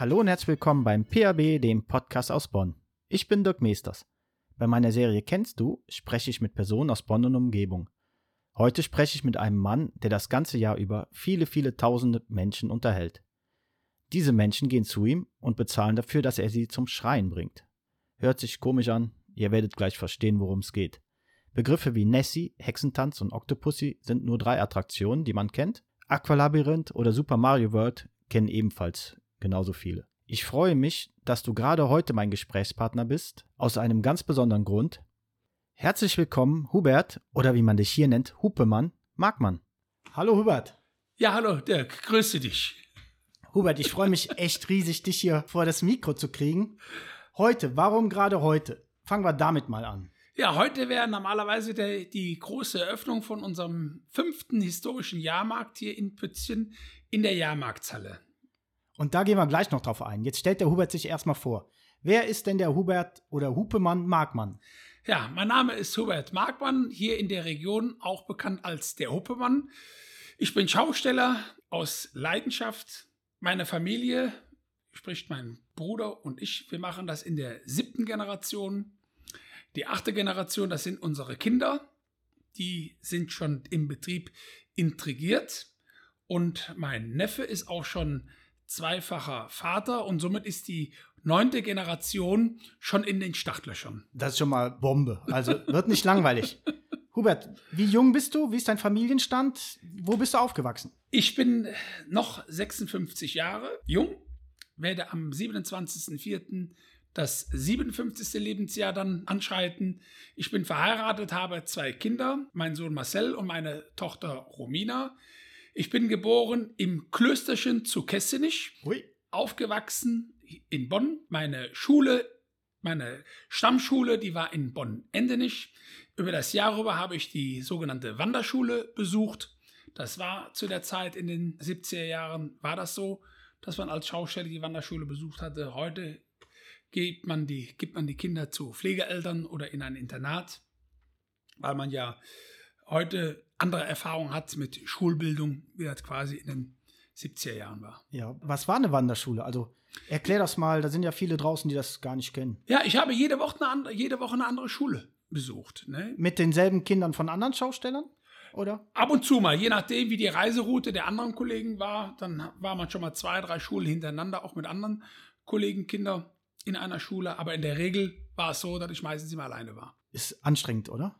Hallo und herzlich willkommen beim PAB, dem Podcast aus Bonn. Ich bin Dirk Meesters. Bei meiner Serie Kennst du spreche ich mit Personen aus Bonn und Umgebung. Heute spreche ich mit einem Mann, der das ganze Jahr über viele, viele tausende Menschen unterhält. Diese Menschen gehen zu ihm und bezahlen dafür, dass er sie zum Schreien bringt. Hört sich komisch an, ihr werdet gleich verstehen, worum es geht. Begriffe wie Nessie, Hexentanz und Octopussy sind nur drei Attraktionen, die man kennt. Aqualabyrinth oder Super Mario World kennen ebenfalls genauso viele. Ich freue mich, dass du gerade heute mein Gesprächspartner bist, aus einem ganz besonderen Grund. Herzlich willkommen, Hubert, oder wie man dich hier nennt, Hupemann, Markmann. Hallo, Hubert. Ja, hallo, Dirk, grüße dich. Hubert, ich freue mich echt riesig, dich hier vor das Mikro zu kriegen. Heute, warum gerade heute? Fangen wir damit mal an. Ja, heute wäre normalerweise der, die große Eröffnung von unserem fünften historischen Jahrmarkt hier in Pützchen in der Jahrmarktshalle. Und da gehen wir gleich noch drauf ein. Jetzt stellt der Hubert sich erstmal vor. Wer ist denn der Hubert oder Hupemann Markmann? Ja, mein Name ist Hubert Markmann, hier in der Region auch bekannt als der Huppemann. Ich bin Schausteller aus Leidenschaft. Meine Familie, sprich mein Bruder und ich, wir machen das in der siebten Generation. Die achte Generation, das sind unsere Kinder. Die sind schon im Betrieb intrigiert. Und mein Neffe ist auch schon zweifacher Vater und somit ist die neunte Generation schon in den Startlöchern. Das ist schon mal Bombe. Also wird nicht langweilig. Hubert, wie jung bist du? Wie ist dein Familienstand? Wo bist du aufgewachsen? Ich bin noch 56 Jahre jung, werde am 27.04. das 57. Lebensjahr dann anschreiten. Ich bin verheiratet, habe zwei Kinder, mein Sohn Marcel und meine Tochter Romina. Ich bin geboren im Klösterchen zu Kessenich, Ui. aufgewachsen in Bonn. Meine Schule, meine Stammschule, die war in Bonn-Endenich. Über das Jahr rüber habe ich die sogenannte Wanderschule besucht. Das war zu der Zeit in den 70er Jahren, war das so, dass man als Schausteller die Wanderschule besucht hatte. Heute gibt man die, gibt man die Kinder zu Pflegeeltern oder in ein Internat, weil man ja heute andere Erfahrungen hat mit Schulbildung, wie das quasi in den 70er Jahren war. Ja, was war eine Wanderschule? Also erklär das mal, da sind ja viele draußen, die das gar nicht kennen. Ja, ich habe jede Woche eine andere, jede Woche eine andere Schule besucht. Ne? Mit denselben Kindern von anderen Schaustellern? Oder? Ab und zu mal, je nachdem, wie die Reiseroute der anderen Kollegen war, dann war man schon mal zwei, drei Schulen hintereinander, auch mit anderen Kollegenkinder in einer Schule. Aber in der Regel war es so, dass ich meistens immer alleine war. Ist anstrengend, oder?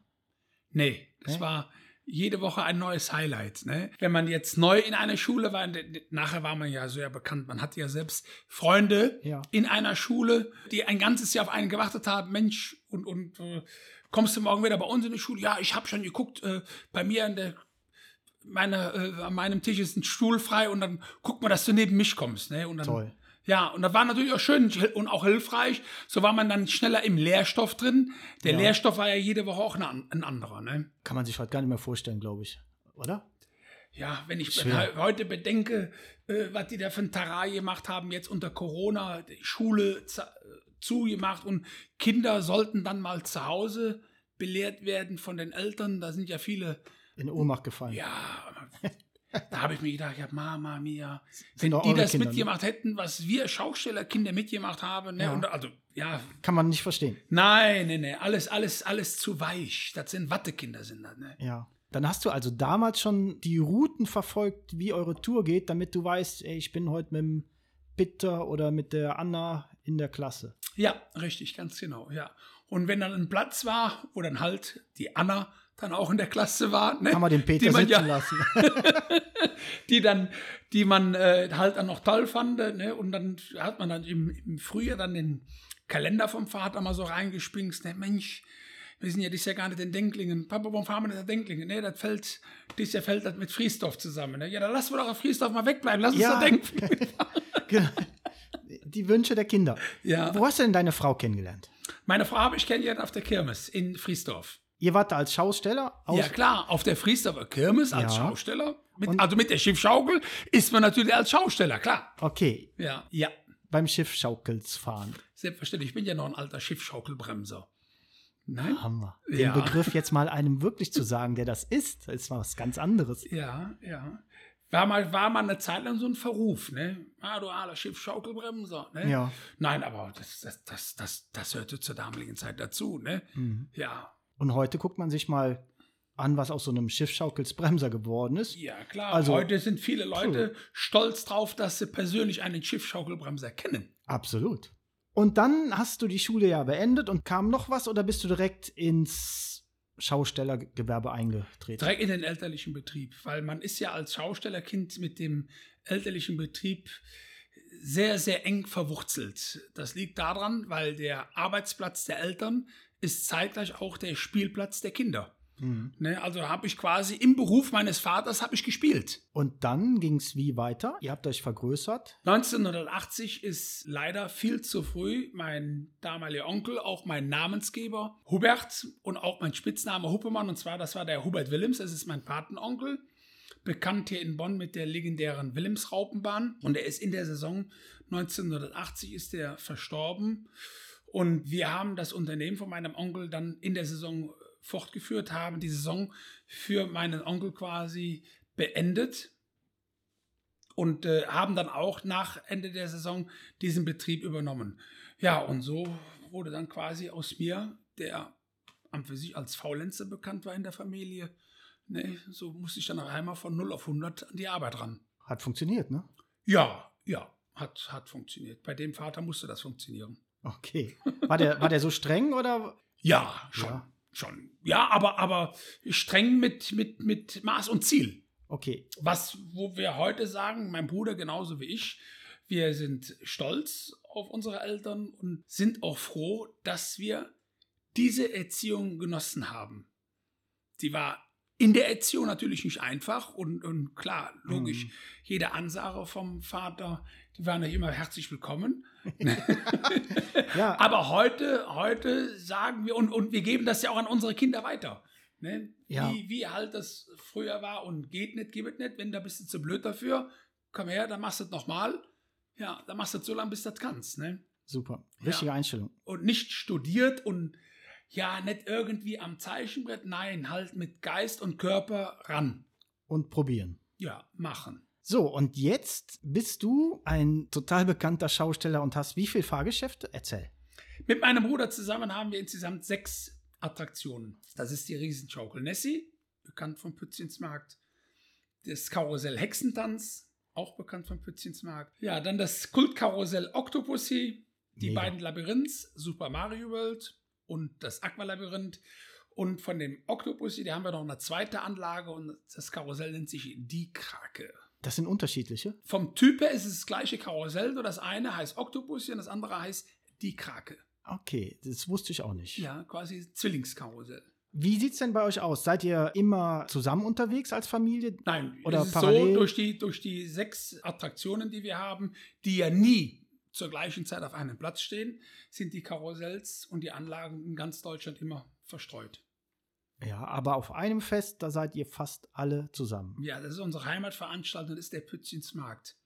Nee, es Nee? war jede Woche ein neues Highlight. Ne? Wenn man jetzt neu in einer Schule war, nachher war man ja sehr bekannt, man hatte ja selbst Freunde Ja. in einer Schule, die ein ganzes Jahr auf einen gewartet haben, Mensch, und, und äh, kommst du morgen wieder bei uns in die Schule? Ja, ich habe schon geguckt, äh, bei mir an der meine, äh, an meinem Tisch ist ein Stuhl frei und dann guck mal, dass du neben mich kommst. Ne? Und dann, Toll. Ja, und das war natürlich auch schön und auch hilfreich. So war man dann schneller im Lehrstoff drin. Der Ja. Lehrstoff war ja jede Woche auch ein, anderer. Ne? Kann man sich heute gar nicht mehr vorstellen, glaube ich. Oder? Ja, wenn ich Schwer. he- heute bedenke, äh, was die da für ein Tarai gemacht haben, jetzt unter Corona, die Schule zu- zugemacht und Kinder sollten dann mal zu Hause belehrt werden von den Eltern. Da sind ja viele, In Ohnmacht gefallen. ja, da habe ich mir gedacht, ja, Mama mia, wenn die das Kinder, ne? mitgemacht hätten, was wir Schaustellerkinder mitgemacht haben, ne? Ja. Und also, ja, Kann man nicht verstehen. nein, nein, nein, alles, alles, alles zu weich. Das sind Wattekinder, sind das, ne? Ja. Dann hast du also damals schon die Routen verfolgt, wie eure Tour geht, damit du weißt, ey, ich bin heute mit dem Bitter oder mit der Anna in der Klasse. Ja, richtig, ganz genau, ja. Und wenn dann ein Platz war, wo dann halt die Anna dann auch in der Klasse war, ne? Kann man den Peter die man sitzen ja, lassen. die dann, die man äh, halt dann noch toll fand, ne? Und dann hat man dann im, im Frühjahr dann den Kalender vom Vater mal so reingespingst, ne? Mensch, wir sind ja dieses Jahr gar nicht in Denklingen. Papa, warum fahren wir nicht nach Denklingen? Ne, das fällt, dieses Jahr fällt das mit Friesdorf zusammen. Ne? Ja, dann lassen wir doch auf Friesdorf mal wegbleiben. Lass uns Ja. nach Denklingen. Genau. die Wünsche der Kinder. ja. Wo hast du denn deine Frau kennengelernt? Meine Frau habe ich kennengelernt auf der Kirmes in Friesdorf. Ihr wart da als Schausteller? Aus Ja klar, auf der Friesdorfer Kirmes als Ja. Schausteller, mit, also mit der Schiffschaukel, ist man natürlich als Schausteller, klar. Okay, Ja, ja, beim Schiffschaukels fahren. selbstverständlich. Ich bin ja noch ein alter Schiffschaukelbremser. Nein? Hammer. Den Ja. Begriff jetzt mal einem wirklich zu sagen, der das ist, ist was ganz anderes. Ja, ja. war mal, war mal eine Zeit lang so ein Verruf, ne? Ah, du aller Schiffschaukelbremser, ne? Ja. Nein, aber das, das, das, das, das hörte zur damaligen Zeit dazu, ne? Mhm. Ja, Und heute guckt man sich mal an, was aus so einem Schiffschaukelsbremser geworden ist. ja, klar. Also- Heute sind viele Leute stolz drauf, dass sie persönlich einen Schiffschaukelbremser kennen. Absolut. Und dann hast du die Schule ja beendet und kam noch was oder bist du direkt ins Schaustellergewerbe eingetreten? Direkt in den elterlichen Betrieb, weil man ist ja als Schaustellerkind mit dem elterlichen Betrieb sehr, sehr eng verwurzelt. Das liegt daran, weil der Arbeitsplatz der Eltern ist zeitgleich auch der Spielplatz der Kinder. Mhm. Ne, also habe ich quasi im Beruf meines Vaters habe ich gespielt. Und dann ging es wie weiter? Ihr habt euch vergrößert. 1980 ist leider viel zu früh mein damaliger Onkel, auch mein Namensgeber Hubert und auch mein Spitzname Huppemann. Und zwar, das war der Hubert Willems, das ist mein Patenonkel. Bekannt hier in Bonn mit der legendären Willems-Raupenbahn. Und er ist in der Saison 1980 ist er verstorben. Und wir haben das Unternehmen von meinem Onkel dann in der Saison fortgeführt, haben die Saison für meinen Onkel quasi beendet und äh, haben dann auch nach Ende der Saison diesen Betrieb übernommen. Ja, und so wurde dann quasi aus mir, der an für sich als Faulenzer bekannt war in der Familie, ne, so musste ich dann einmal von 0 auf 100 an die Arbeit ran. Hat funktioniert, ne? Ja, ja, hat, hat funktioniert. Bei dem Vater musste das funktionieren. Okay. War der, war der so streng oder? Ja, schon. Ja. Schon. Ja, aber, aber streng mit, mit, mit Maß und Ziel. Okay. Was, wo wir heute sagen, mein Bruder genauso wie ich, wir sind stolz auf unsere Eltern und sind auch froh, dass wir diese Erziehung genossen haben. Sie war in der Erziehung natürlich nicht einfach und, und klar, logisch, Mhm. jede Ansage vom Vater, die war nicht immer herzlich willkommen. Ja, Aber heute, heute sagen wir, und, und wir geben das ja auch an unsere Kinder weiter. Ne? Ja. Wie, wie halt das früher war und geht nicht, es nicht. Wenn da bist du zu blöd dafür, komm her, dann machst du es nochmal. Ja, dann machst du es so lange, bis du das kannst. Ne? super. Richtige Einstellung. Und nicht studiert und ja, nicht irgendwie am Zeichenbrett, nein, halt mit Geist und Körper ran. Und probieren. Ja, machen. So, und jetzt bist du ein total bekannter Schausteller und hast wie viele Fahrgeschäfte? Erzähl. Mit meinem Bruder zusammen haben wir insgesamt sechs Attraktionen. Das ist die Riesenschaukel Nessie, bekannt vom Pützchensmarkt. Das Karussell Hexentanz, auch bekannt vom Pützchensmarkt. Ja, dann das Kultkarussell Octopussy, die Mega. beiden Labyrinths, Super Mario World und das Aqualabyrinth. Und von dem Octopussy, da haben wir noch eine zweite Anlage und das Karussell nennt sich die Krake. Das sind unterschiedliche. Vom Typ her ist es das gleiche Karussell, nur das eine heißt Octopussy und das andere heißt die Krake. Okay, das wusste ich auch nicht. Ja, quasi Zwillingskarussell. Wie sieht's denn bei euch aus? Seid ihr immer zusammen unterwegs als Familie? Nein, Oder es ist parallel? so, durch die, durch die sechs Attraktionen, die wir haben, die ja nie zur gleichen Zeit auf einem Platz stehen, sind die Karussells und die Anlagen in ganz Deutschland immer verstreut. Ja, aber auf einem Fest, da seid ihr fast alle zusammen. Ja, das ist unsere Heimatveranstaltung, das ist der Pützchensmarkt.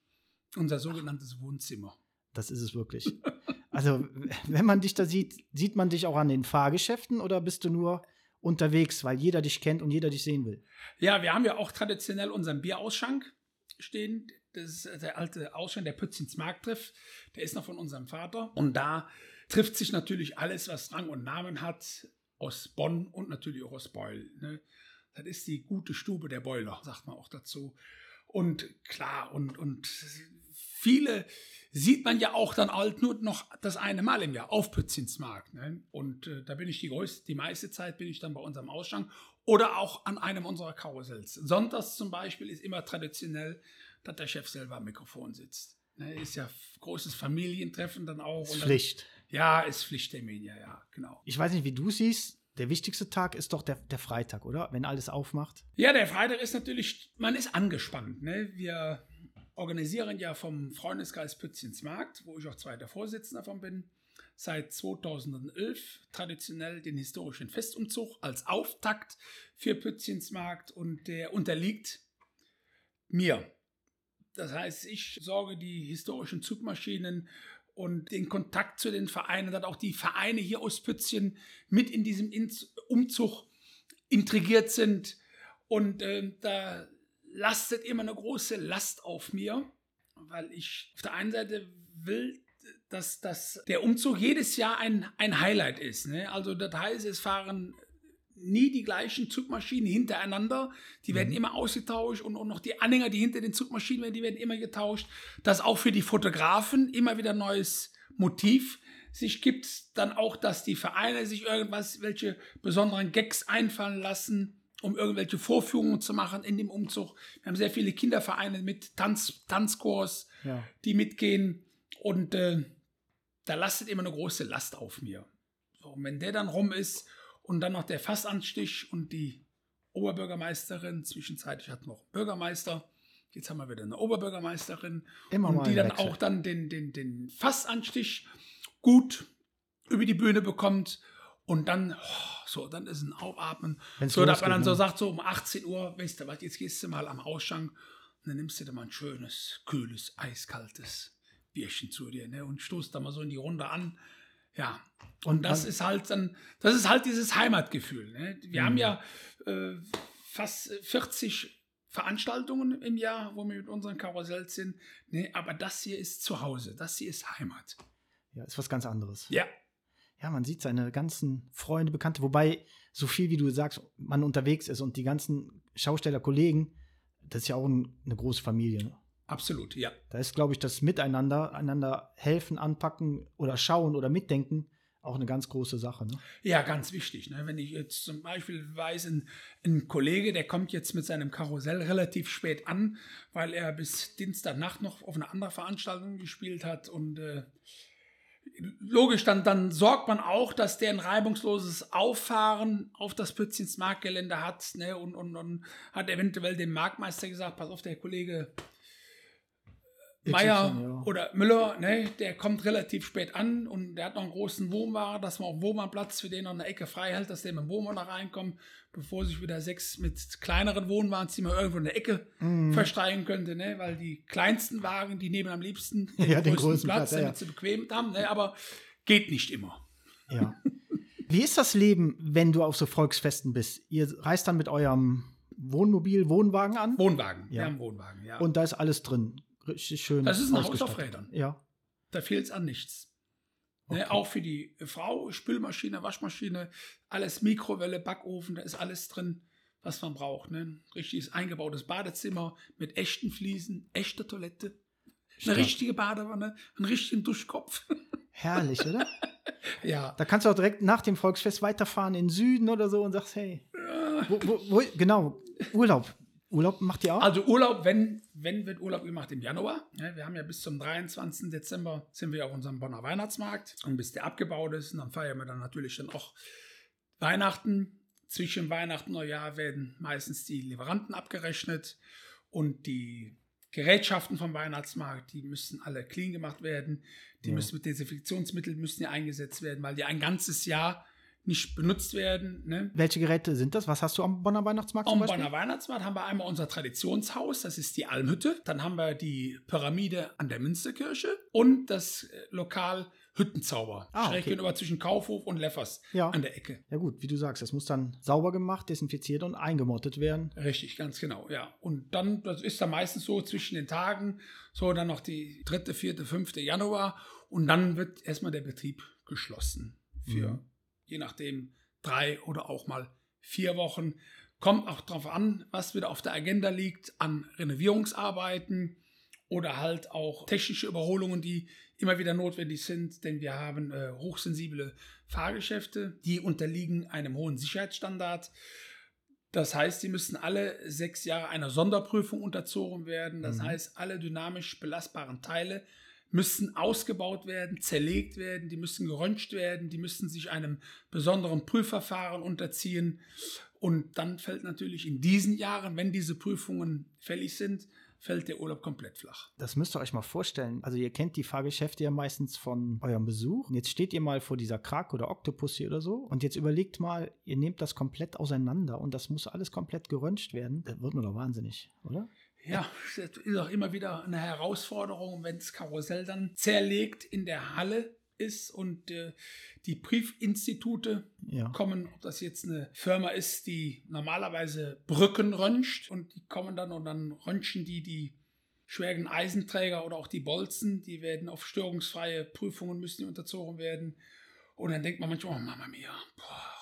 Unser sogenanntes Wohnzimmer. Das ist es wirklich. Also, wenn man dich da sieht, sieht man dich auch an den Fahrgeschäften oder bist du nur unterwegs, weil jeder dich kennt und jeder dich sehen will? Ja, wir haben ja auch traditionell unseren Bierausschank stehen. Das ist der alte Ausschank, der Pützchens Markttreff. Der ist noch von unserem Vater. Und da trifft sich natürlich alles, was Rang und Namen hat, aus Bonn und natürlich auch aus Beul. Ne? Das ist die gute Stube der Boiler, sagt man auch dazu. Und klar, und, und viele sieht man ja auch dann halt nur noch das eine Mal im Jahr auf Pützinsmarkt. Ne? Und äh, da bin ich die größte, die meiste Zeit bin ich dann bei unserem Ausschank oder auch an einem unserer Karussells. Sonntags zum Beispiel ist immer traditionell, dass der Chef selber am Mikrofon sitzt. Ne? Ist ja großes Familientreffen dann auch. Ist Und dann- Pflicht. Ja, ist Pflichttermin, ja, ja, genau. Ich weiß nicht, wie du siehst. Der wichtigste Tag ist doch der, der Freitag, oder? Wenn alles aufmacht. Ja, der Freitag ist natürlich, man ist angespannt. Ne? Wir organisieren ja vom Freundeskreis Pützchens Markt, wo ich auch zweiter Vorsitzender davon bin, seit 2011 traditionell den historischen Festumzug als Auftakt für Pützchens Markt und der unterliegt mir. Das heißt, ich sorge die historischen Zugmaschinen und den Kontakt zu den Vereinen, dass auch die Vereine hier aus Pützchen mit in diesem Umzug intrigiert sind. Und ähm, da lastet immer eine große Last auf mir, weil ich auf der einen Seite will, dass, dass der Umzug jedes Jahr ein, ein Highlight ist. Ne? Also das heißt, es fahren nie die gleichen Zugmaschinen hintereinander. Die werden mhm. immer ausgetauscht und, und noch die Anhänger, die hinter den Zugmaschinen werden, die werden immer getauscht. Dass auch für die Fotografen immer wieder neues Motiv sich gibt. Dann auch, dass die Vereine sich irgendwas, welche besonderen Gags einfallen lassen, um irgendwelche Vorführungen zu machen in dem Umzug. Wir haben sehr viele Kindervereine mit Tanz, Tanzkurs, ja. die mitgehen. Und äh, da lastet immer eine große Last auf mir. So, und wenn der dann rum ist und dann noch der Fassanstich und die Oberbürgermeisterin, zwischenzeitlich hatten wir auch einen Bürgermeister, jetzt haben wir wieder eine Oberbürgermeisterin, Immer und die dann Wechsel. auch dann den, den, den Fassanstich gut über die Bühne bekommt und dann, oh, so, dann ist ein Aufatmen. Wenn's so, dass man dann so ne? sagt, so um 18 Uhr, weißt du was, jetzt gehst du mal am Ausschank und dann nimmst du dir mal ein schönes, kühles, eiskaltes Bierchen zu dir ne, und stoßt da mal so in die Runde an. Ja, und, das ist halt dann, das ist halt dieses Heimatgefühl. Ne? Wir mhm. haben ja äh, fast 40 Veranstaltungen im Jahr, wo wir mit unseren Karussells sind. Ne, aber das hier ist zu Hause, das hier ist Heimat. Ja, ist was ganz anderes. Ja. Ja, man sieht seine ganzen Freunde, Bekannte, wobei so viel, wie du sagst, man unterwegs ist und die ganzen Schausteller, Kollegen, das ist ja auch ein, eine große Familie. Ne? Absolut, ja. Da ist, glaube ich, das Miteinander, einander helfen, anpacken oder schauen oder mitdenken auch eine ganz große Sache. Ne? Ja, ganz wichtig. Ne? Wenn ich jetzt zum Beispiel weiß, ein, ein, Kollege, der kommt jetzt mit seinem Karussell relativ spät an, weil er bis Dienstagnacht noch auf eine andere Veranstaltung gespielt hat und äh, logisch, dann, dann sorgt man auch, dass der ein reibungsloses Auffahren auf das Pützchens Marktgelände hat ne? und, und, und hat eventuell dem Marktmeister gesagt, pass auf, der Kollege Meier ja. oder Müller, ne, der kommt relativ spät an und der hat noch einen großen Wohnwagen, dass man auf Wohnwagenplatz für den noch eine Ecke frei hält, dass der mit dem Wohnwagen da reinkommt, bevor sich wieder sechs mit kleineren Wohnwagens, die man irgendwo in der Ecke mm. versteigen könnte, ne, weil die kleinsten Wagen, die nehmen am liebsten den, ja, den größten Platz, Platz damit ja. sie bequem haben, ne, aber geht nicht immer. Ja. Wie ist das Leben, wenn du auf so Volksfesten bist? Ihr reist dann mit eurem Wohnmobil, Wohnwagen an? Wohnwagen, ja. wir haben Wohnwagen, ja. Und da ist alles drin richtig schön. Das ist ein Haus auf Rädern. Ja. Da fehlt es an nichts. Ne, okay. Ne, auch für die Frau, Spülmaschine, Waschmaschine, alles Mikrowelle, Backofen, da ist alles drin, was man braucht. Ne? Richtiges eingebautes Badezimmer mit echten Fliesen, echte Toilette, Stark. eine richtige Badewanne, einen richtigen Duschkopf. Herrlich, oder? ja. Da kannst du auch direkt nach dem Volksfest weiterfahren in den Süden oder so und sagst, hey, wo, wo, wo, genau, Urlaub. Urlaub macht ihr auch? Also Urlaub, wenn, wenn wird Urlaub gemacht im Januar. Ja, wir haben ja bis zum 23. Dezember sind wir auf unserem Bonner Weihnachtsmarkt und bis der abgebaut ist, und dann feiern wir dann natürlich dann auch Weihnachten. Zwischen Weihnachten und Neujahr werden meistens die Lieferanten abgerechnet und die Gerätschaften vom Weihnachtsmarkt, die müssen alle clean gemacht werden. Die ja. müssen mit Desinfektionsmitteln müssen ja eingesetzt werden, weil die ein ganzes Jahr nicht benutzt werden. Ne? Welche Geräte sind das? Was hast du am Bonner Weihnachtsmarkt Am Bonner Weihnachtsmarkt haben wir einmal unser Traditionshaus, das ist die Almhütte. Dann haben wir die Pyramide an der Münsterkirche und das äh, Lokal Hüttenzauber. Ah, Schräg okay. gegenüber zwischen Kaufhof und Leffers ja. an der Ecke. Ja gut, wie du sagst, das muss dann sauber gemacht, desinfiziert und eingemottet werden. Richtig, ganz genau, ja. Und dann, das ist dann meistens so zwischen den Tagen, so dann noch die dritte, vierte, fünfte Januar und dann wird erstmal der Betrieb geschlossen für mhm je nachdem drei oder auch mal vier Wochen. Kommt auch darauf an, was wieder auf der Agenda liegt an Renovierungsarbeiten oder halt auch technische Überholungen, die immer wieder notwendig sind, denn wir haben äh, hochsensible Fahrgeschäfte, die unterliegen einem hohen Sicherheitsstandard. Das heißt, die müssen alle sechs Jahre einer Sonderprüfung unterzogen werden. Das mhm. heißt, alle dynamisch belastbaren Teile müssen ausgebaut werden, zerlegt werden, die müssen geröntgt werden, die müssen sich einem besonderen Prüfverfahren unterziehen. Und dann fällt natürlich in diesen Jahren, wenn diese Prüfungen fällig sind, fällt der Urlaub komplett flach. Das müsst ihr euch mal vorstellen. Also ihr kennt die Fahrgeschäfte ja meistens von eurem Besuch. Jetzt steht ihr mal vor dieser Krak oder Oktopus hier oder so. Und jetzt überlegt mal, ihr nehmt das komplett auseinander und das muss alles komplett geröntgt werden. Da wird man doch wahnsinnig, oder? Ja, das ist auch immer wieder eine Herausforderung, wenn das Karussell dann zerlegt in der Halle ist und äh, die Prüfinstitute Ja. kommen, ob das jetzt eine Firma ist, die normalerweise Brücken röntgt und die kommen dann und dann röntgen die die schweren Eisenträger oder auch die Bolzen, die werden auf störungsfreie Prüfungen müssen unterzogen werden. Und dann denkt man manchmal, oh Mama mia, boah,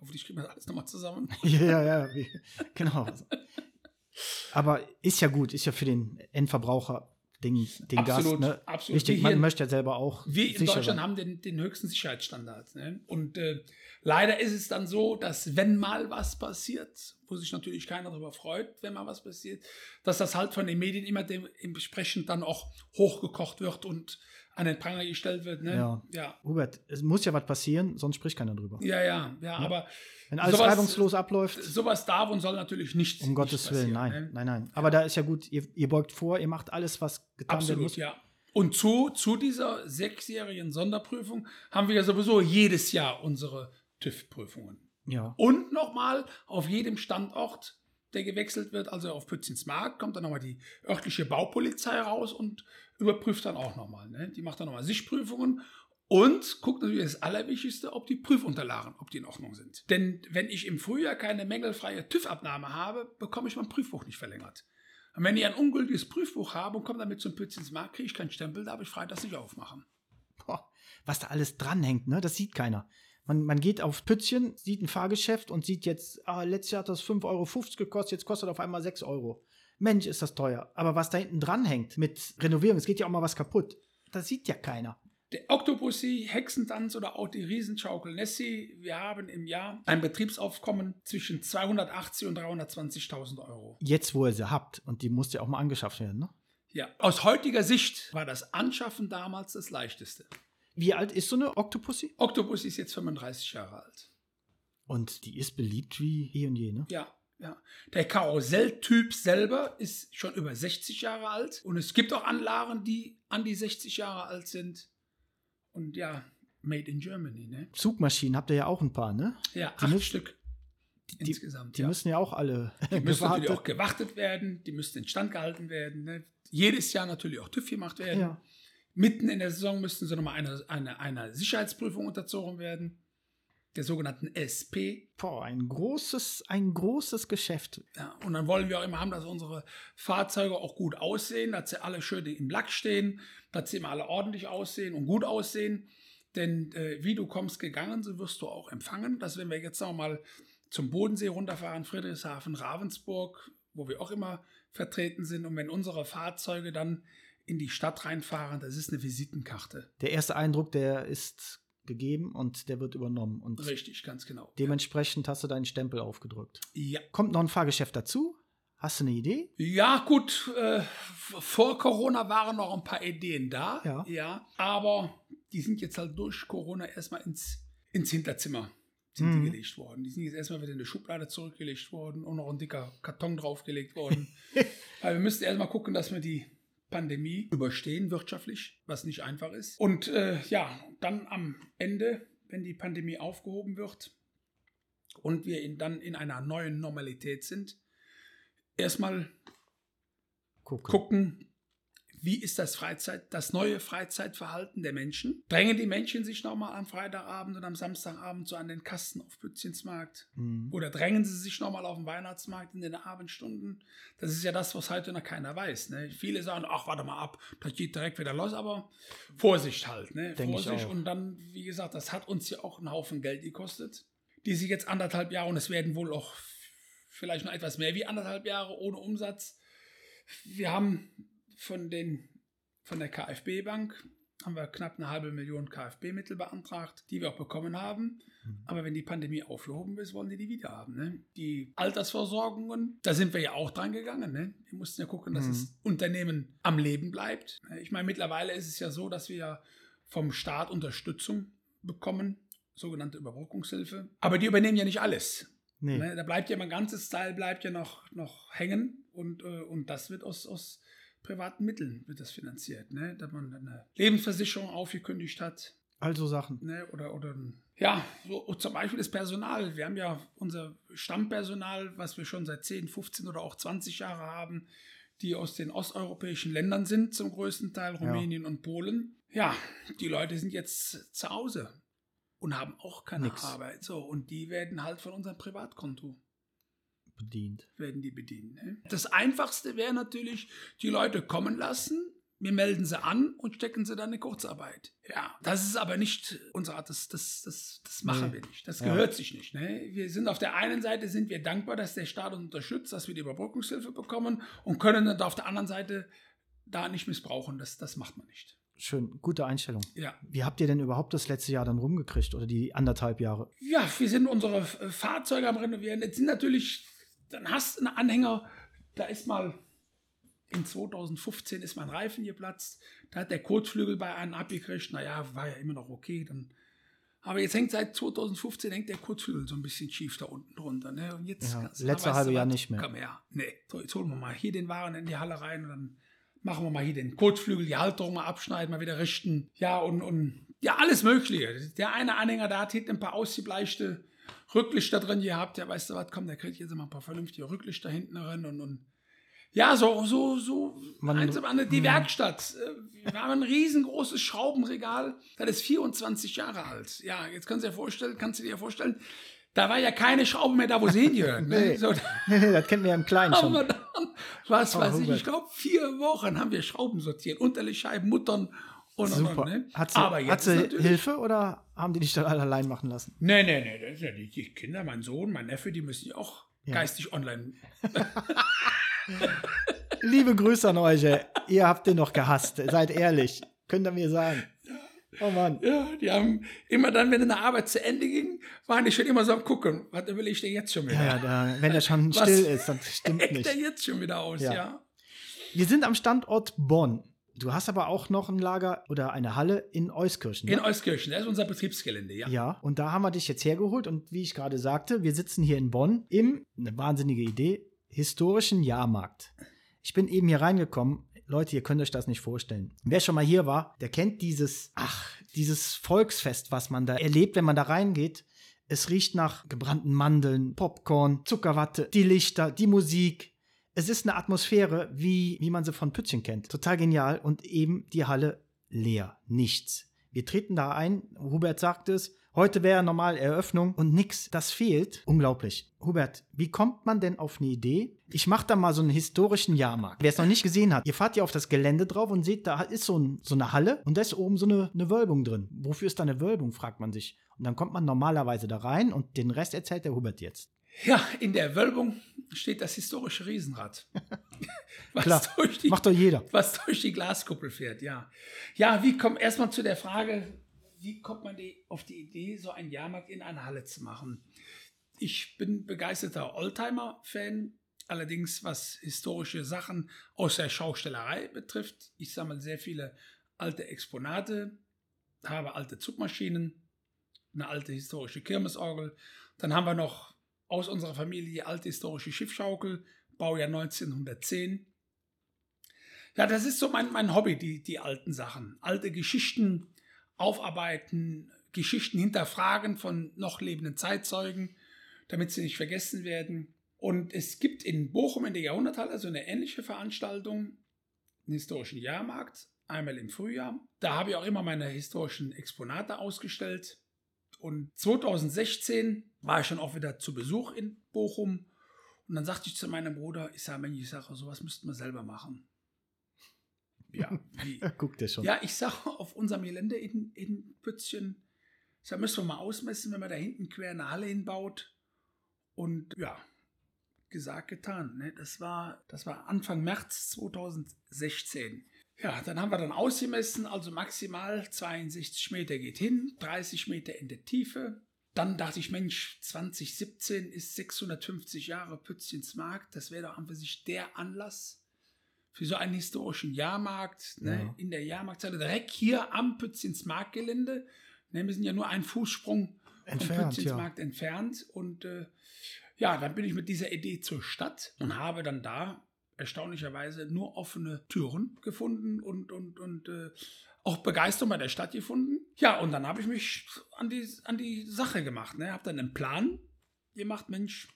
hoffentlich kriegen wir das alles nochmal zusammen. Ja, ja, ja, genau. Aber ist ja gut, ist ja für den Endverbraucher den, den Gast. Absolut, Ne? absolut. Wichtig, man hier- möchte ja selber auch. Wir in Deutschland sein. haben den, den höchsten Sicherheitsstandard. Ne? Und äh, leider ist es dann so, dass wenn mal was passiert, wo sich natürlich keiner darüber freut, wenn mal was passiert, dass das halt von den Medien immer dem, entsprechend dann auch hochgekocht wird und an den Pranger gestellt wird. Ne? Ja. ja. Hubert, es muss ja was passieren, sonst spricht keiner drüber. Ja, ja, ja, aber Wenn alles sowas- reibungslos abläuft, sowas darf und soll natürlich nicht. um Gottes Willen, nein, ne? nein, nein. Aber da ist ja gut, ihr, ihr beugt vor, ihr macht alles, was getan werden Absolut, muss. ja. Und zu, zu dieser sechsjährigen Sonderprüfung haben wir ja sowieso jedes Jahr unsere TÜV-Prüfungen. Ja. Und nochmal auf jedem Standort, der gewechselt wird, also auf Pützensmarkt, kommt dann nochmal die örtliche Baupolizei raus und überprüft dann auch nochmal. Ne? Die macht dann nochmal Sichtprüfungen und guckt natürlich das Allerwichtigste, ob die Prüfunterlagen, ob die in Ordnung sind. Denn wenn ich im Frühjahr keine mängelfreie TÜV-Abnahme habe, bekomme ich mein Prüfbuch nicht verlängert. Und wenn ich ein ungültiges Prüfbuch habe und komme damit zum Pützensmarkt, kriege ich keinen Stempel, darf ich freitags nicht aufmachen. Boah, was da alles dranhängt, ne? Das sieht keiner. Man, man geht auf Pützchen, sieht ein Fahrgeschäft und sieht jetzt, ah, letztes Jahr hat das 5,50 Euro gekostet, jetzt kostet auf einmal 6 Euro. Mensch, ist das teuer. Aber was da hinten dranhängt mit Renovierung, es geht ja auch mal was kaputt. Das sieht ja keiner. Der Oktopussi, Hexentanz oder auch die Riesenschaukel Nessie, wir haben im Jahr ein Betriebsaufkommen zwischen 280 und 320.000 Euro. Jetzt, wo ihr sie habt, und die musste ja auch mal angeschafft werden, ne? Ja, aus heutiger Sicht war das Anschaffen damals das leichteste. Wie alt ist so eine Octopussy? Oktopussi ist jetzt 35 Jahre alt. Und die ist beliebt wie eh und je, ne? Ja, ja. Der Karusselltyp selber ist schon über 60 Jahre alt. Und es gibt auch Anlagen, die an die 60 Jahre alt sind. Und ja, made in Germany, ne? Zugmaschinen habt ihr ja auch ein paar, ne? Ja, Die acht müssen- Stück Die, insgesamt. die ja. müssen ja auch alle Die müssen natürlich gewartet- auch gewartet werden, die müssten instand gehalten werden. Ne? Jedes Jahr natürlich auch TÜV gemacht werden. Ja. Mitten in der Saison müssten sie nochmal einer eine, einer Sicherheitsprüfung unterzogen werden, der sogenannten SP. Boah, ein großes, ein großes Geschäft. Ja, und dann wollen wir auch immer haben, dass unsere Fahrzeuge auch gut aussehen, dass sie alle schön im Lack stehen, dass sie immer alle ordentlich aussehen und gut aussehen. Denn äh, wie du kommst gegangen, so wirst du auch empfangen. Dass wenn wir jetzt noch mal zum Bodensee runterfahren, Friedrichshafen, Ravensburg, wo wir auch immer vertreten sind, und wenn unsere Fahrzeuge dann in die Stadt reinfahren, das ist eine Visitenkarte. Der erste Eindruck, der ist gegeben und der wird übernommen. Und Richtig, ganz genau. dementsprechend hast du deinen Stempel aufgedrückt. Ja. Kommt noch ein Fahrgeschäft dazu? Hast du eine Idee? Ja, gut, äh, vor Corona waren noch ein paar Ideen da. Ja. ja. Aber die sind jetzt halt durch Corona erstmal ins, ins Hinterzimmer sind Mhm. die gelegt worden. Die sind jetzt erstmal wieder in die Schublade zurückgelegt worden und noch ein dicker Karton draufgelegt worden. Weil wir müssen erstmal gucken, dass wir die Pandemie überstehen, wirtschaftlich, was nicht einfach ist. Und äh, ja, dann am Ende, wenn die Pandemie aufgehoben wird und wir in, dann in einer neuen Normalität sind, erstmal Gucken. gucken, wie ist das Freizeit, das neue Freizeitverhalten der Menschen? Drängen die Menschen sich nochmal am Freitagabend und am Samstagabend so an den Kasten auf Pützchensmarkt? Mhm. Oder drängen sie sich nochmal auf den Weihnachtsmarkt in den Abendstunden? Das ist ja das, was heute noch keiner weiß. Ne? Viele sagen, ach, warte mal ab, das geht direkt wieder los, aber Vorsicht halt. Ne? Denk ich Vorsicht. auch. Und dann, wie gesagt, das hat uns ja auch einen Haufen Geld gekostet, die sich jetzt anderthalb Jahre, und es werden wohl auch vielleicht noch etwas mehr wie anderthalb Jahre ohne Umsatz. Wir haben von, den, von der KfB-Bank haben wir knapp eine halbe Million KfB-Mittel beantragt, die wir auch bekommen haben. Mhm. Aber wenn die Pandemie aufgehoben ist, wollen die die wieder haben. Ne? Die Altersversorgungen, da sind wir ja auch dran gegangen. Ne? Wir mussten ja gucken, dass Mhm. das Unternehmen am Leben bleibt. Ich meine, mittlerweile ist es ja so, dass wir ja vom Staat Unterstützung bekommen, sogenannte Überbrückungshilfe. Aber die übernehmen ja nicht alles. Nee. Ne, da bleibt ja mein ganzes Teil bleibt ja noch, noch hängen und, äh, und das wird aus, aus privaten Mitteln wird das finanziert, ne? Dass man eine Lebensversicherung aufgekündigt hat, Also Sachen. ne? Oder, oder ja, so zum Beispiel das Personal. Wir haben ja unser Stammpersonal, was wir schon seit 10, 15 oder auch 20 Jahre haben, die aus den osteuropäischen Ländern sind, zum größten Teil Rumänien und Polen. Ja, die Leute sind jetzt zu Hause und haben auch keine Nix. Arbeit. So, und die werden halt von unserem Privatkonto Bedient. werden die bedienen. Ne? Das Einfachste wäre natürlich, die Leute kommen lassen, wir melden sie an und stecken sie dann in Kurzarbeit. Ja, das ist aber nicht unsere Art, das, das, das, das machen Nee. wir nicht. Das Ja. gehört sich nicht. Ne? Wir sind auf der einen Seite sind wir dankbar, dass der Staat uns unterstützt, dass wir die Überbrückungshilfe bekommen und können dann auf der anderen Seite da nicht missbrauchen. Das, das macht man nicht. Schön, gute Einstellung. Ja. Wie habt ihr denn überhaupt das letzte Jahr dann rumgekriegt oder die anderthalb Jahre? Ja, wir sind unsere Fahrzeuge am Renovieren. Jetzt sind natürlich, dann hast du einen Anhänger, da ist mal in 2015 ist mein Reifen geplatzt. Da hat der Kotflügel bei einem abgekriegt. Naja, war ja immer noch okay. Dann, aber jetzt hängt seit 2015 hängt der Kotflügel so ein bisschen schief da unten drunter. Ne? Und jetzt Ja, letzte halbe Jahr nicht mehr. Her. Nee, so, jetzt holen wir mal hier den Waren in die Halle rein und dann machen wir mal hier den Kotflügel, die Halterung mal abschneiden, mal wieder richten. Ja, und, und ja, alles Mögliche. Der eine Anhänger, der hat hinten ein paar ausgebleichte Rücklichter drin gehabt. Ja, weißt du was, komm, der kriegt jetzt mal ein paar vernünftige Rücklichter hinten drin und, und ja, so, so, so. Man- anderen. die hm. Werkstatt. äh, Wir haben ein riesengroßes Schraubenregal. Das ist 24 Jahre alt. Ja, jetzt kannst du dir vorstellen, kannst du dir vorstellen, da war ja keine Schraube mehr da, wo sie hingehören. Nee. ne? so, Nee, nee, das kennen wir ja im Kleinen schon. dann, was Oh, weiß ich, Hubert. ich glaube, vier Wochen haben wir Schrauben sortiert. Unterlegscheiben, Muttern und, Super. und. Ne? Hat sie, Aber jetzt hat sie Hilfe oder haben die dich dann alle allein machen lassen? Nee, nee, nee, ja die, die Kinder, mein Sohn, mein Neffe, die müssen ja auch Ja. geistig online. Liebe Grüße an euch, ey. ihr habt den noch gehasst. Seid ehrlich. Könnt ihr mir sagen. Oh Mann. Ja, die haben immer dann, wenn eine Arbeit zu Ende ging, waren die schon immer so am gucken. Was will ich denn jetzt schon wieder? Ja, da, wenn er schon Was still ist, dann stimmt nicht. der jetzt schon wieder aus, Ja. ja. Wir sind am Standort Bonn. Du hast aber auch noch ein Lager oder eine Halle in Euskirchen. In Ne? Euskirchen, das ist unser Betriebsgelände, ja. Ja, und da haben wir dich jetzt hergeholt und wie ich gerade sagte, wir sitzen hier in Bonn im, eine wahnsinnige Idee, historischen Jahrmarkt. Ich bin eben hier reingekommen. Leute, ihr könnt euch das nicht vorstellen. Wer schon mal hier war, der kennt dieses, ach, dieses Volksfest, was man da erlebt, wenn man da reingeht. Es riecht nach gebrannten Mandeln, Popcorn, Zuckerwatte, die Lichter, die Musik. Es ist eine Atmosphäre, wie, wie man sie von Pützchen kennt. Total genial und eben die Halle leer. Nichts. Wir treten da ein, Hubert sagt es, heute wäre normal Eröffnung und nix, das fehlt. Unglaublich. Hubert, wie kommt man denn auf eine Idee? Ich mache da mal so einen historischen Jahrmarkt. Wer es noch nicht gesehen hat, ihr fahrt ja auf das Gelände drauf und seht, da ist so, ein, so eine Halle und da ist oben so eine, eine Wölbung drin. Wofür ist da eine Wölbung, fragt man sich. Und dann kommt man normalerweise da rein und den Rest erzählt der Hubert jetzt. Ja, in der Wölbung steht das historische Riesenrad. was, Klar, durch die, Macht doch jeder. was durch die Glaskuppel fährt, ja. Ja, wie kommt erstmal zu der Frage, wie kommt man die, auf die Idee, so einen Jahrmarkt in einer Halle zu machen? Ich bin begeisterter Oldtimer-Fan, allerdings was historische Sachen aus der Schaustellerei betrifft. Ich sammle sehr viele alte Exponate, habe alte Zugmaschinen, eine alte historische Kirmesorgel. Dann haben wir noch aus unserer Familie alte historische Schiffschaukel, Baujahr 1910. Ja, das ist so mein, mein Hobby, die, die alten Sachen. Alte Geschichten aufarbeiten, Geschichten hinterfragen von noch lebenden Zeitzeugen, damit sie nicht vergessen werden. Und es gibt in Bochum in der Jahrhunderthalle so eine ähnliche Veranstaltung, einen historischen Jahrmarkt, einmal im Frühjahr. Da habe ich auch immer meine historischen Exponate ausgestellt. Und 2016 war ich schon auch wieder zu Besuch in Bochum. Und dann sagte ich zu meinem Bruder, ich sage, Mensch, ich sage, sowas müssten wir selber machen. Ja, wie? Guckt schon. Ja, ich sage, auf unserem Gelände in, in Pützchen, da müssen wir mal ausmessen, wenn man da hinten quer eine Halle hinbaut. Und ja, gesagt, getan. Ne? Das, war, das war Anfang März 2016. Ja, dann haben wir dann ausgemessen, also maximal 62 Meter geht hin, 30 Meter in der Tiefe. Dann dachte ich, Mensch, 2017 ist 650 Jahre Pützchens Markt. Das wäre doch an für sich der Anlass für so einen historischen Jahrmarkt. Ne? Ja. In der Jahrmarkthalle, direkt hier am Pützchens Marktgelände. Ne? Wir sind ja nur einen Fußsprung Entfernt, vom Pützchens ja. Markt entfernt. Und äh, ja, dann bin ich mit dieser Idee zur Stadt und habe dann da erstaunlicherweise nur offene Türen gefunden und, und, und äh, auch Begeisterung bei der Stadt gefunden. Ja, und dann habe ich mich an die, an die Sache gemacht. Ne? Habe dann einen Plan gemacht, Mensch,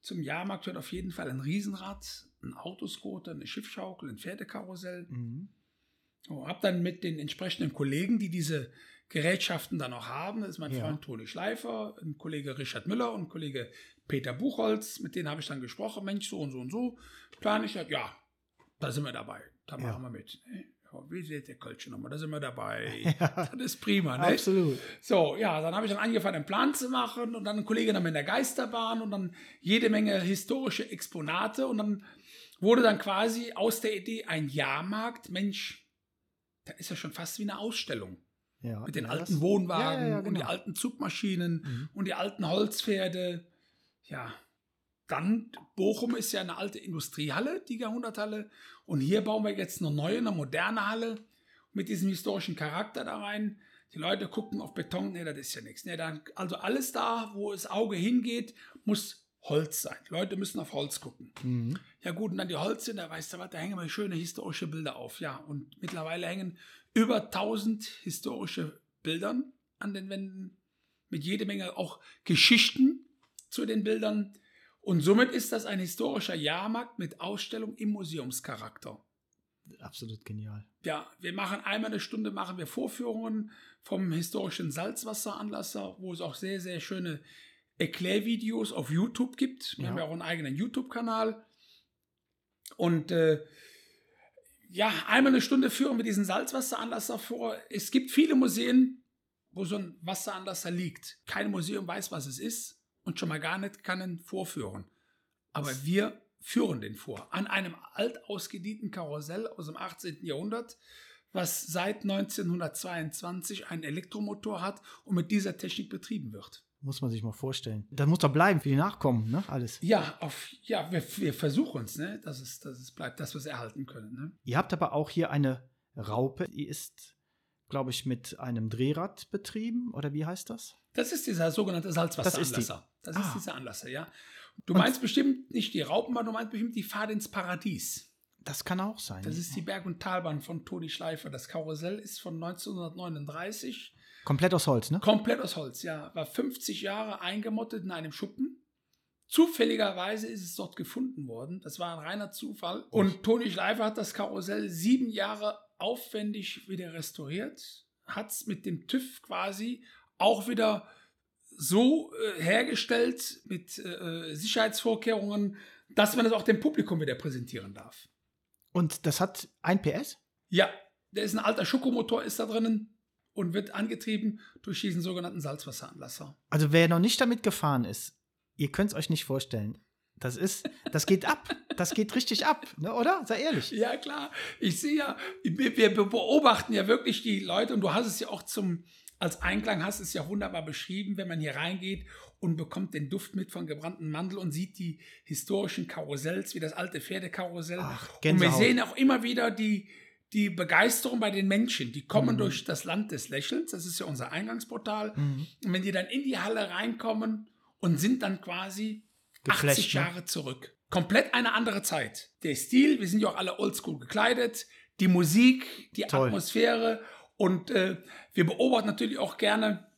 zum Jahrmarkt gehört auf jeden Fall ein Riesenrad, ein Autoscooter, eine Schiffschaukel, ein Pferdekarussell. Mhm. So, hab dann mit den entsprechenden Kollegen, die diese Gerätschaften dann noch haben, das ist mein Ja. Freund Toni Schleifer, ein Kollege Richard Müller und ein Kollege Peter Buchholz, mit denen habe ich dann gesprochen, Mensch, so und so und so, plane ich, ja, da sind wir dabei, da Ja. machen wir mit. ne? Ja, wie sieht der Kölsch nochmal, da sind wir dabei. Das ist prima, ne? Absolut. So, ja, dann habe ich dann angefangen, einen Plan zu machen und dann ein Kollege dann mit der Geisterbahn und dann jede Menge historische Exponate und dann wurde dann quasi aus der Idee ein Jahrmarkt. Mensch, das ist ja schon fast wie eine Ausstellung. Ja, Mit den ja, alten Wohnwagen Ja, ja, ja, und die genau. alten Zugmaschinen Mhm. und die alten Holzpferde. Ja, dann, Bochum ist ja eine alte Industriehalle, die Jahrhunderthalle. Und hier bauen wir jetzt eine neue, eine moderne Halle mit diesem historischen Charakter da rein. Die Leute gucken auf Beton, nee, das ist ja nichts. Nee, dann, also alles da, wo das Auge hingeht, muss Holz sein. Die Leute müssen auf Holz gucken. Mhm. Ja gut, und dann die Holze, da weißt du was, da hängen mal schöne historische Bilder auf. Ja, und mittlerweile hängen über 1000 historische Bildern an den Wänden mit jede Menge auch Geschichten zu den Bildern. Und somit ist das ein historischer Jahrmarkt mit Ausstellung im Museumscharakter. Absolut genial. Ja, wir machen einmal eine Stunde machen wir Vorführungen vom historischen Salzwasseranlasser, wo es auch sehr, sehr schöne Erklärvideos auf YouTube gibt. Wir Ja. haben ja auch einen eigenen YouTube-Kanal. Und äh, ja, einmal eine Stunde führen wir diesen Salzwasseranlasser vor. Es gibt viele Museen, wo so ein Wasseranlasser liegt. Kein Museum weiß, was es ist und schon mal gar nicht kann ihn vorführen. Aber wir führen den vor. An einem alt ausgedienten Karussell aus dem 18. Jahrhundert, was seit 1922 einen Elektromotor hat und mit dieser Technik betrieben wird. Muss man sich mal vorstellen. Das muss doch bleiben für die Nachkommen, ne? Alles. Ja, auf, ja wir, wir versuchen es, ne? dass, es, dass es bleibt, dass wir es erhalten können. Ne? Ihr habt aber auch hier eine Raupe, die ist, glaube ich, mit einem Drehrad betrieben, oder wie heißt das? Das ist dieser sogenannte Salzwasseranlasser. Das ist, Ah. dieser Anlasser, ja. Du Und- meinst bestimmt nicht die Raupen, aber du meinst bestimmt die Fahrt ins Paradies. Das kann auch sein. Das ist die Berg- und Talbahn von Toni Schleifer. Das Karussell ist von 1939. Komplett aus Holz, ne? Komplett aus Holz, ja. War 50 Jahre eingemottet in einem Schuppen. Zufälligerweise ist es dort gefunden worden. Das war ein reiner Zufall. Und Toni Schleifer hat das Karussell sieben Jahre aufwendig wieder restauriert. Hat es mit dem TÜV quasi auch wieder so äh, hergestellt mit äh, Sicherheitsvorkehrungen, dass man es auch dem Publikum wieder präsentieren darf. Und das hat ein PS? Ja, der ist ein alter Schokomotor, ist da drinnen und wird angetrieben durch diesen sogenannten Salzwasseranlasser. Also wer noch nicht damit gefahren ist, ihr könnt es euch nicht vorstellen. Das ist, das geht ab. Das geht richtig ab, ne, oder? Sei ehrlich. Ja, klar. Ich sehe ja, wir, wir beobachten ja wirklich die Leute und du hast es ja auch zum, als Einklang hast es ja wunderbar beschrieben, wenn man hier reingeht und bekommt den Duft mit von gebrannten Mandel und sieht die historischen Karussells, wie das alte Pferdekarussell. Ach, und wir sehen auch immer wieder die, die Begeisterung bei den Menschen. Die kommen Mhm. durch das Land des Lächelns, das ist ja unser Eingangsportal. Mhm. Und wenn die dann in die Halle reinkommen und sind dann quasi Geflasht, 80 ne? Jahre zurück. Komplett eine andere Zeit. Der Stil, wir sind ja auch alle oldschool gekleidet, die Musik, die Toll. Atmosphäre und äh, wir beobachten natürlich auch gerne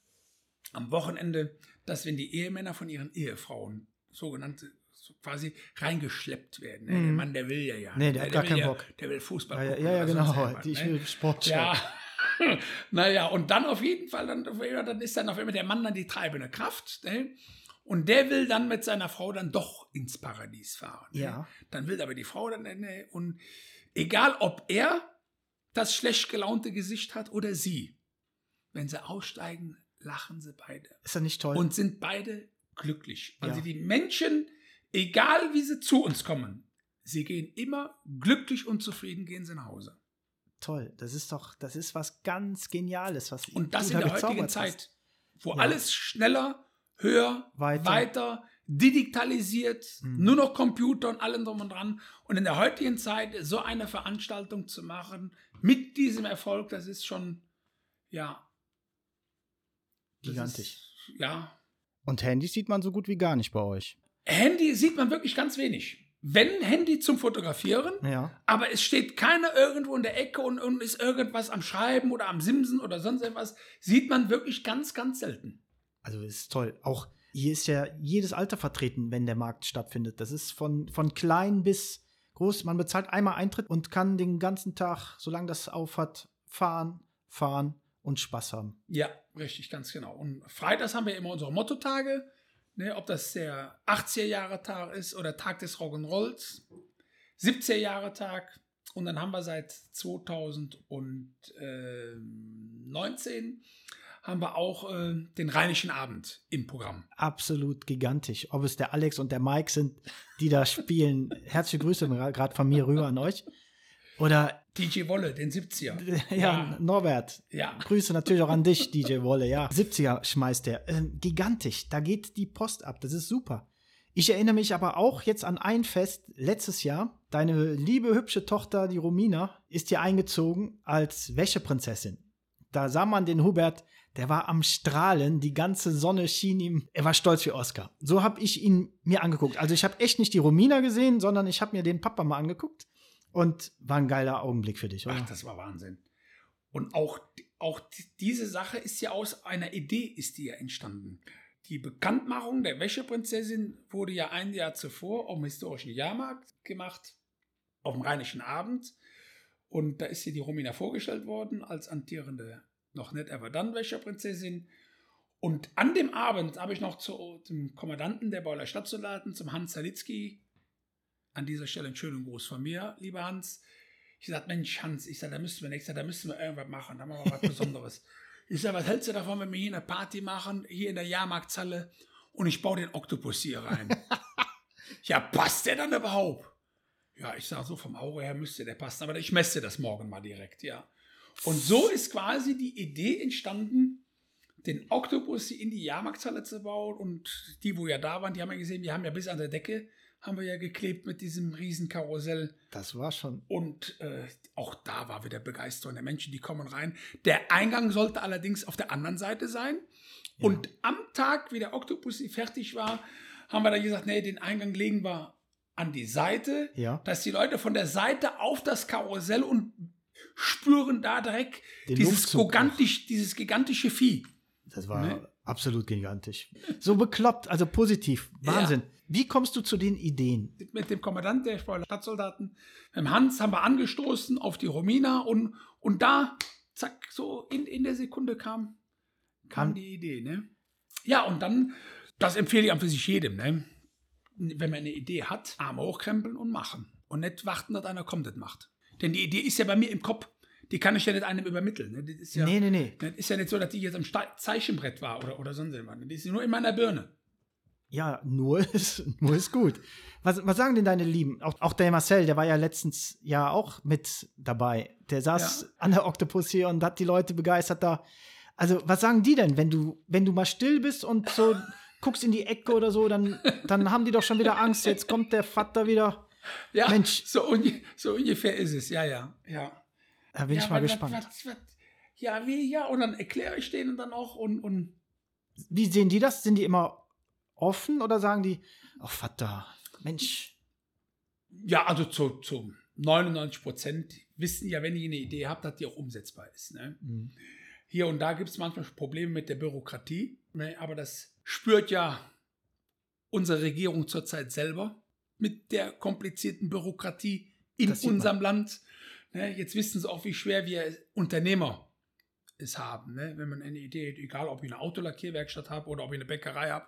am Wochenende, dass wenn die Ehemänner von ihren Ehefrauen sogenannte so quasi reingeschleppt werden. Ne? Der Mhm. Mann, der will ja ja. Nee, der Ne? hat gar keinen ja, Bock. Der will Fußball Ja, ja, gucken ja, genau. irgendwas, Ich ne? will Sport Ja. naja, und dann auf jeden Fall, dann, dann ist dann auf einmal der Mann dann die treibende Kraft. Ne? Und der will dann mit seiner Frau dann doch ins Paradies fahren. Ne? Ja. Dann will aber die Frau dann, ne? und egal ob er das schlecht gelaunte Gesicht hat oder sie, wenn sie aussteigen, lachen sie beide. Ist das nicht toll? Und sind beide glücklich. Also Ja. die Menschen, egal wie sie zu uns kommen, sie gehen immer glücklich und zufrieden, gehen sie nach Hause. toll. Das ist doch, das ist was ganz Geniales, was Und das in der heutigen hast. Zeit, wo Ja. alles schneller, höher, Weiter. weiter, digitalisiert, Mhm. nur noch Computer und allem drum und dran. Und in der heutigen Zeit so eine Veranstaltung zu machen, mit diesem Erfolg, das ist schon, ja. Gigantisch. Ist, ja. Und Handys sieht man so gut wie gar nicht bei euch. Handy sieht man wirklich ganz wenig. Wenn Handy zum Fotografieren, Ja. aber es steht keiner irgendwo in der Ecke und, und ist irgendwas am Schreiben oder am Simsen oder sonst etwas, sieht man wirklich ganz, ganz selten. Also ist toll. Auch hier ist ja jedes Alter vertreten, wenn der Markt stattfindet. Das ist von, von klein bis groß. Man bezahlt einmal Eintritt und kann den ganzen Tag, solange das auf hat, fahren, fahren und Spaß haben. Ja, richtig, ganz genau. Und freitags haben wir immer unsere Mottotage. Ne, ob das der 80er-Jahre-Tag ist oder Tag des Rock'n'Rolls, 70er-Jahre-Tag. Und dann haben wir seit 2019 haben wir auch äh, den Rheinischen Abend im Programm. Absolut gigantisch. Ob es der Alex und der Mike sind, die da spielen. Herzliche Grüße gerade von mir rüber an euch. Oder DJ Wolle, den 70er. Ja, ja, Norbert. Ja. Grüße natürlich auch an dich, DJ Wolle. Ja, 70er schmeißt der. Ähm, gigantisch. Da geht die Post ab. Das ist super. Ich erinnere mich aber auch jetzt an ein Fest letztes Jahr. Deine liebe, hübsche Tochter, die Romina, ist hier eingezogen als Wäscheprinzessin. Da sah man den Hubert, der war am Strahlen, die ganze Sonne schien ihm. Er war stolz wie Oscar. So habe ich ihn mir angeguckt. Also ich habe echt nicht die Romina gesehen, sondern ich habe mir den Papa mal angeguckt. Und war ein geiler Augenblick für dich, oder? Ach, das war Wahnsinn. Und auch, auch diese Sache ist ja aus einer Idee ist die ja entstanden. Die Bekanntmachung der Wäscheprinzessin wurde ja ein Jahr zuvor auf dem historischen Jahrmarkt gemacht, auf dem Rheinischen Abend. Und da ist hier die Romina vorgestellt worden als antierende, noch nicht aber dann Wäscheprinzessin. Und an dem Abend habe ich noch zu, zum Kommandanten der Beuler Stadtsoldaten, zum Hans Salitzky, an dieser Stelle einen schönen Gruß von mir, lieber Hans. Ich sagte, Mensch, Hans, ich sage, da müssen wir nächstes Jahr, da müssen wir irgendwas machen, da machen wir was Besonderes. ich sage, was hältst du davon, wenn wir hier eine Party machen, hier in der Jahrmarkthalle und ich baue den Oktopus hier rein? ja, passt der dann überhaupt? Ja, ich sage so, vom Auge her müsste der passen, aber ich messe das morgen mal direkt, ja. Und so ist quasi die Idee entstanden, den Oktopus in die Jahrmarkthalle zu bauen und die, wo ja da waren, die haben ja gesehen, wir haben ja bis an der Decke haben wir ja geklebt mit diesem Riesenkarussell. Das war schon. Und äh, auch da war wieder Begeisterung der Menschen, die kommen rein. Der Eingang sollte allerdings auf der anderen Seite sein. Ja. Und am Tag, wie der Oktopus fertig war, haben wir dann gesagt, nee, den Eingang legen wir an die Seite, ja. dass die Leute von der Seite auf das Karussell und spüren da direkt dieses, gigantisch, dieses gigantische Vieh. Das war ne? absolut gigantisch. So bekloppt, also positiv. Wahnsinn. Ja. Wie kommst du zu den Ideen? Mit dem Kommandant der Stadtsoldaten, mit dem Hans, haben wir angestoßen auf die Romina und, und da, zack, so in, in der Sekunde kam, kam die Idee. Ne? Ja, und dann, das empfehle ich an für sich jedem. Ne? Wenn man eine Idee hat, Arme hochkrempeln und machen. Und nicht warten, dass einer kommt und macht. Denn die Idee ist ja bei mir im Kopf. Die kann ich ja nicht einem übermitteln. Ne? Das ist ja, nee, nee, nee. Das ist ja nicht so, dass die jetzt am Zeichenbrett war oder, oder sonst irgendwas. Die ist nur in meiner Birne. Ja, nur ist, nur ist gut. Was, was sagen denn deine Lieben? Auch, auch der Marcel, der war ja letztens ja auch mit dabei. Der saß ja. an der Oktopus hier und hat die Leute begeistert da. Also, was sagen die denn, wenn du, wenn du mal still bist und so guckst in die Ecke oder so, dann, dann haben die doch schon wieder Angst. Jetzt kommt der Vater wieder. Ja, Mensch. So, unge so ungefähr ist es. Ja, ja, ja. Da bin ja, ich mal gespannt. Was, was, ja, wie, ja, und dann erkläre ich denen dann auch und, und. Wie sehen die das? Sind die immer offen oder sagen die, ach Vater, Mensch? Ja, also zu, zu 99 Prozent wissen ja, wenn ich eine Idee habe, dass die auch umsetzbar ist. Ne? Mhm. Hier und da gibt es manchmal Probleme mit der Bürokratie, ne? aber das spürt ja unsere Regierung zurzeit selber mit der komplizierten Bürokratie in unserem Land. Ne? Jetzt wissen sie auch, wie schwer wir Unternehmer es haben. Ne? Wenn man eine Idee hat, egal ob ich eine Autolackierwerkstatt habe oder ob ich eine Bäckerei habe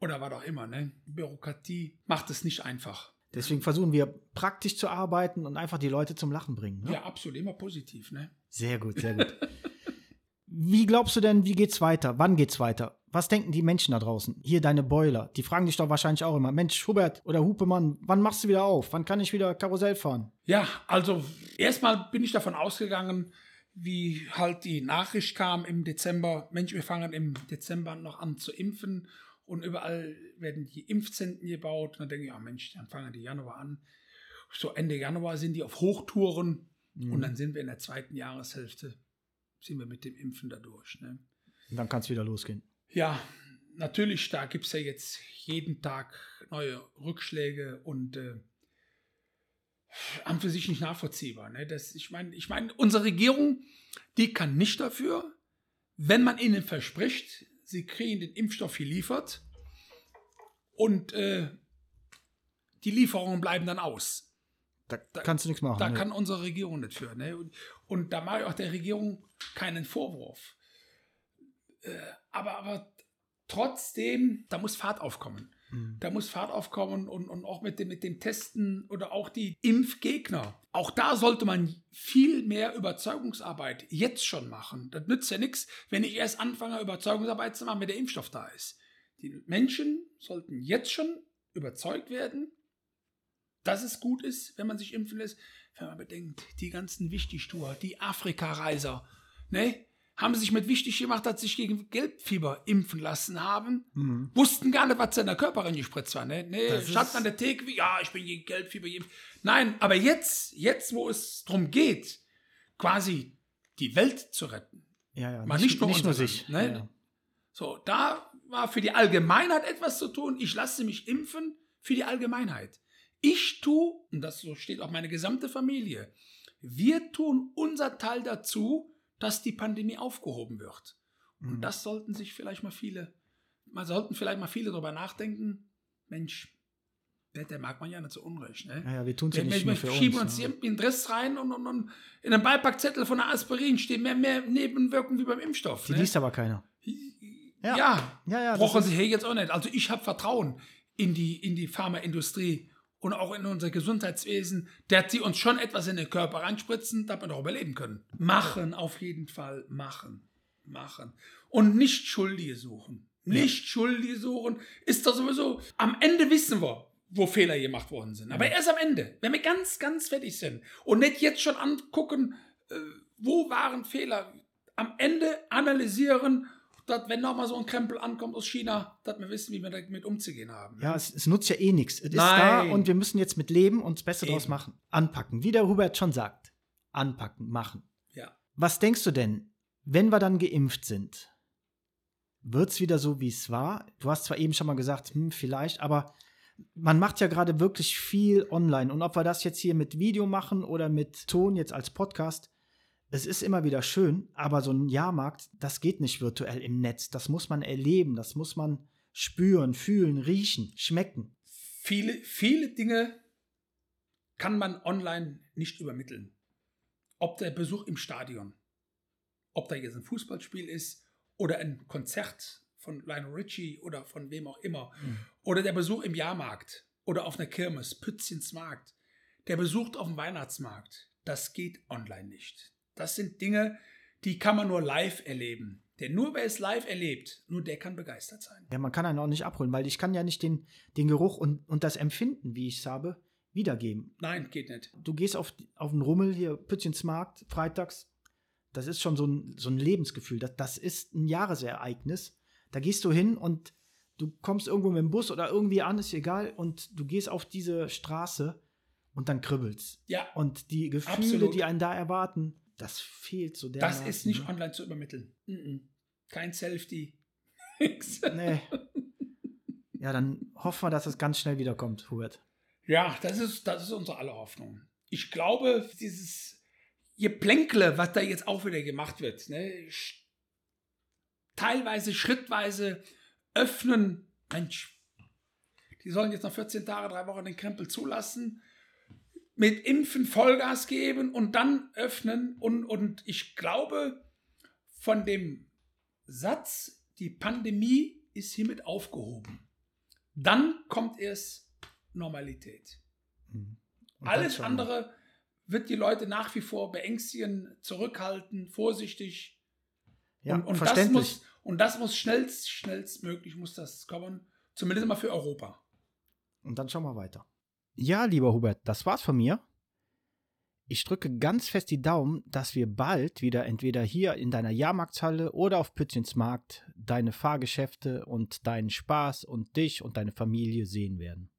oder was auch immer. Ne? Bürokratie macht es nicht einfach. Deswegen versuchen wir praktisch zu arbeiten und einfach die Leute zum Lachen bringen. Ne? Ja, absolut, immer positiv. Ne? Sehr gut, sehr gut. wie glaubst du denn, wie geht's weiter? Wann geht's weiter? Was denken die Menschen da draußen? Hier deine Boiler, die fragen dich doch wahrscheinlich auch immer, Mensch, Hubert oder Hupemann, wann machst du wieder auf? Wann kann ich wieder Karussell fahren? Ja, also erstmal bin ich davon ausgegangen, wie halt die Nachricht kam im Dezember, Mensch, wir fangen im Dezember noch an zu impfen und überall werden die Impfzentren gebaut. Und dann denke ich, ja Mensch, dann fangen die Januar an. So Ende Januar sind die auf Hochtouren mhm. und dann sind wir in der zweiten Jahreshälfte, sind wir mit dem Impfen da durch. Ne? Und dann kann es wieder losgehen. Ja, natürlich, da gibt es ja jetzt jeden Tag neue Rückschläge und äh, an für sich nicht nachvollziehbar. Ne? Das, ich meine, ich mein, unsere Regierung, die kann nicht dafür, wenn man ihnen verspricht, sie kriegen den Impfstoff geliefert und äh, die Lieferungen bleiben dann aus. Da, da kannst du nichts machen. Da ne? kann unsere Regierung nicht für. Ne? Und, und, da mache ich auch der Regierung keinen Vorwurf. Äh, aber, aber trotzdem, da muss Fahrt aufkommen. Mhm. Da muss Fahrt aufkommen und, und auch mit dem, mit dem Testen oder auch die Impfgegner. Auch da sollte man viel mehr Überzeugungsarbeit jetzt schon machen. Das nützt ja nichts, wenn ich erst anfange, Überzeugungsarbeit zu machen, wenn der Impfstoff da ist. Die Menschen sollten jetzt schon überzeugt werden, dass es gut ist, wenn man sich impfen lässt. Wenn man bedenkt, die ganzen Wichtigtour, die Afrika-Reiser, ne? Haben sich mit wichtig gemacht, dass sie sich gegen Gelbfieber impfen lassen haben. Mhm. Wussten gar nicht, was in der Körper reingespritzt war. Ne? Nee, stand an der Theke, ja, ich bin gegen Gelbfieber geimpft. Nein, aber jetzt, jetzt, wo es darum geht, quasi die Welt zu retten. Ja, ja, Mal nicht, nicht nur, nicht nur sich. Ne? Ja. So, da war für die Allgemeinheit etwas zu tun. Ich lasse mich impfen für die Allgemeinheit. Ich tue, und das so steht auch meine gesamte Familie, wir tun unser Teil dazu, dass die Pandemie aufgehoben wird. Und mhm. das sollten sich vielleicht mal viele, man sollten vielleicht mal viele darüber nachdenken. Mensch, der, der mag man ja nicht so unrecht. Ne? Ja, ja, wir tun es ja nicht wir, wir schieben uns, ja. in den Dress rein und, und, und in einem Beipackzettel von der Aspirin stehen mehr, mehr Nebenwirkungen wie beim Impfstoff. Die ne? liest aber keiner. Ja, ja, ja, ja brauchen sie hier jetzt auch nicht. Also ich habe Vertrauen in die, in die Pharmaindustrie und auch in unser Gesundheitswesen, dass sie uns schon etwas in den Körper reinspritzen, damit wir doch überleben können. Machen, auf jeden Fall machen. Machen. Und nicht Schuldige suchen. Nicht ja. Schuldige suchen. Ist doch sowieso, am Ende wissen wir, wo Fehler gemacht worden sind. Aber erst am Ende, wenn wir ganz, ganz fertig sind und nicht jetzt schon angucken, äh, wo waren Fehler. Am Ende analysieren dass wenn nochmal so ein Krempel ankommt aus China, dass wir wissen, wie wir damit umzugehen haben. Ja, es, es nutzt ja eh nichts. Es ist da und wir müssen jetzt mit leben und das Beste Eben. draus machen. Anpacken, wie der Hubert schon sagt. Anpacken, machen. Ja. Was denkst du denn, wenn wir dann geimpft sind? Wird es wieder so, wie es war? Du hast zwar eben schon mal gesagt, hm, vielleicht, aber man macht ja gerade wirklich viel online. Und ob wir das jetzt hier mit Video machen oder mit Ton jetzt als Podcast, es ist immer wieder schön, aber so ein Jahrmarkt, das geht nicht virtuell im Netz. Das muss man erleben, das muss man spüren, fühlen, riechen, schmecken. Viele, viele Dinge kann man online nicht übermitteln. Ob der Besuch im Stadion, ob da jetzt ein Fußballspiel ist oder ein Konzert von Lionel Richie oder von wem auch immer, mhm. oder der Besuch im Jahrmarkt oder auf einer Kirmes, Pützchens Markt, der Besuch auf dem Weihnachtsmarkt, das geht online nicht. Das sind Dinge, die kann man nur live erleben. Denn nur wer es live erlebt, nur der kann begeistert sein. Ja, man kann einen auch nicht abholen, weil ich kann ja nicht den, den Geruch und, und das Empfinden, wie ich es habe, wiedergeben. Nein, geht nicht. Du gehst auf, auf den Rummel hier, Pützchensmarkt, freitags. Das ist schon so ein, so ein Lebensgefühl. Das, das ist ein Jahresereignis. Da gehst du hin und du kommst irgendwo mit dem Bus oder irgendwie an, ist egal. Und du gehst auf diese Straße und dann kribbelt's. Ja. Und die Gefühle, absolut. die einen da erwarten, das fehlt so der. Das ist nicht ne? online zu übermitteln. Mm -mm. Kein Selfie. nee. Ja, dann hoffen wir, dass es ganz schnell wiederkommt, Hubert. Ja, das ist, das ist unsere aller Hoffnung. Ich glaube, dieses Geplänkle, was da jetzt auch wieder gemacht wird, ne, teilweise, schrittweise öffnen, Mensch, die sollen jetzt noch 14 Tage, drei Wochen den Krempel zulassen mit Impfen Vollgas geben und dann öffnen. Und, und ich glaube, von dem Satz, die Pandemie ist hiermit aufgehoben, dann kommt erst Normalität. Mhm. Alles andere wird die Leute nach wie vor beängstigen, zurückhalten, vorsichtig. Ja, und, und verständlich. Das muss, und das muss schnellst, schnellstmöglich muss das kommen, zumindest mal für Europa. Und dann schauen wir weiter. Ja, lieber Hubert, das war's von mir. Ich drücke ganz fest die Daumen, dass wir bald wieder entweder hier in deiner Jahrmarktshalle oder auf Pützchens Markt deine Fahrgeschäfte und deinen Spaß und dich und deine Familie sehen werden.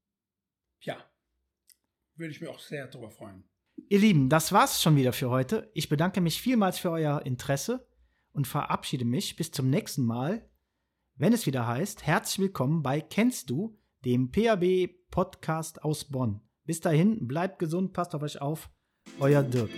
Ja, würde ich mir auch sehr darüber freuen. Ihr Lieben, das war's schon wieder für heute. Ich bedanke mich vielmals für euer Interesse und verabschiede mich bis zum nächsten Mal, wenn es wieder heißt, herzlich willkommen bei Kennst du, dem PAB Podcast aus Bonn. Bis dahin, bleibt gesund, passt auf euch auf. Euer Dirk.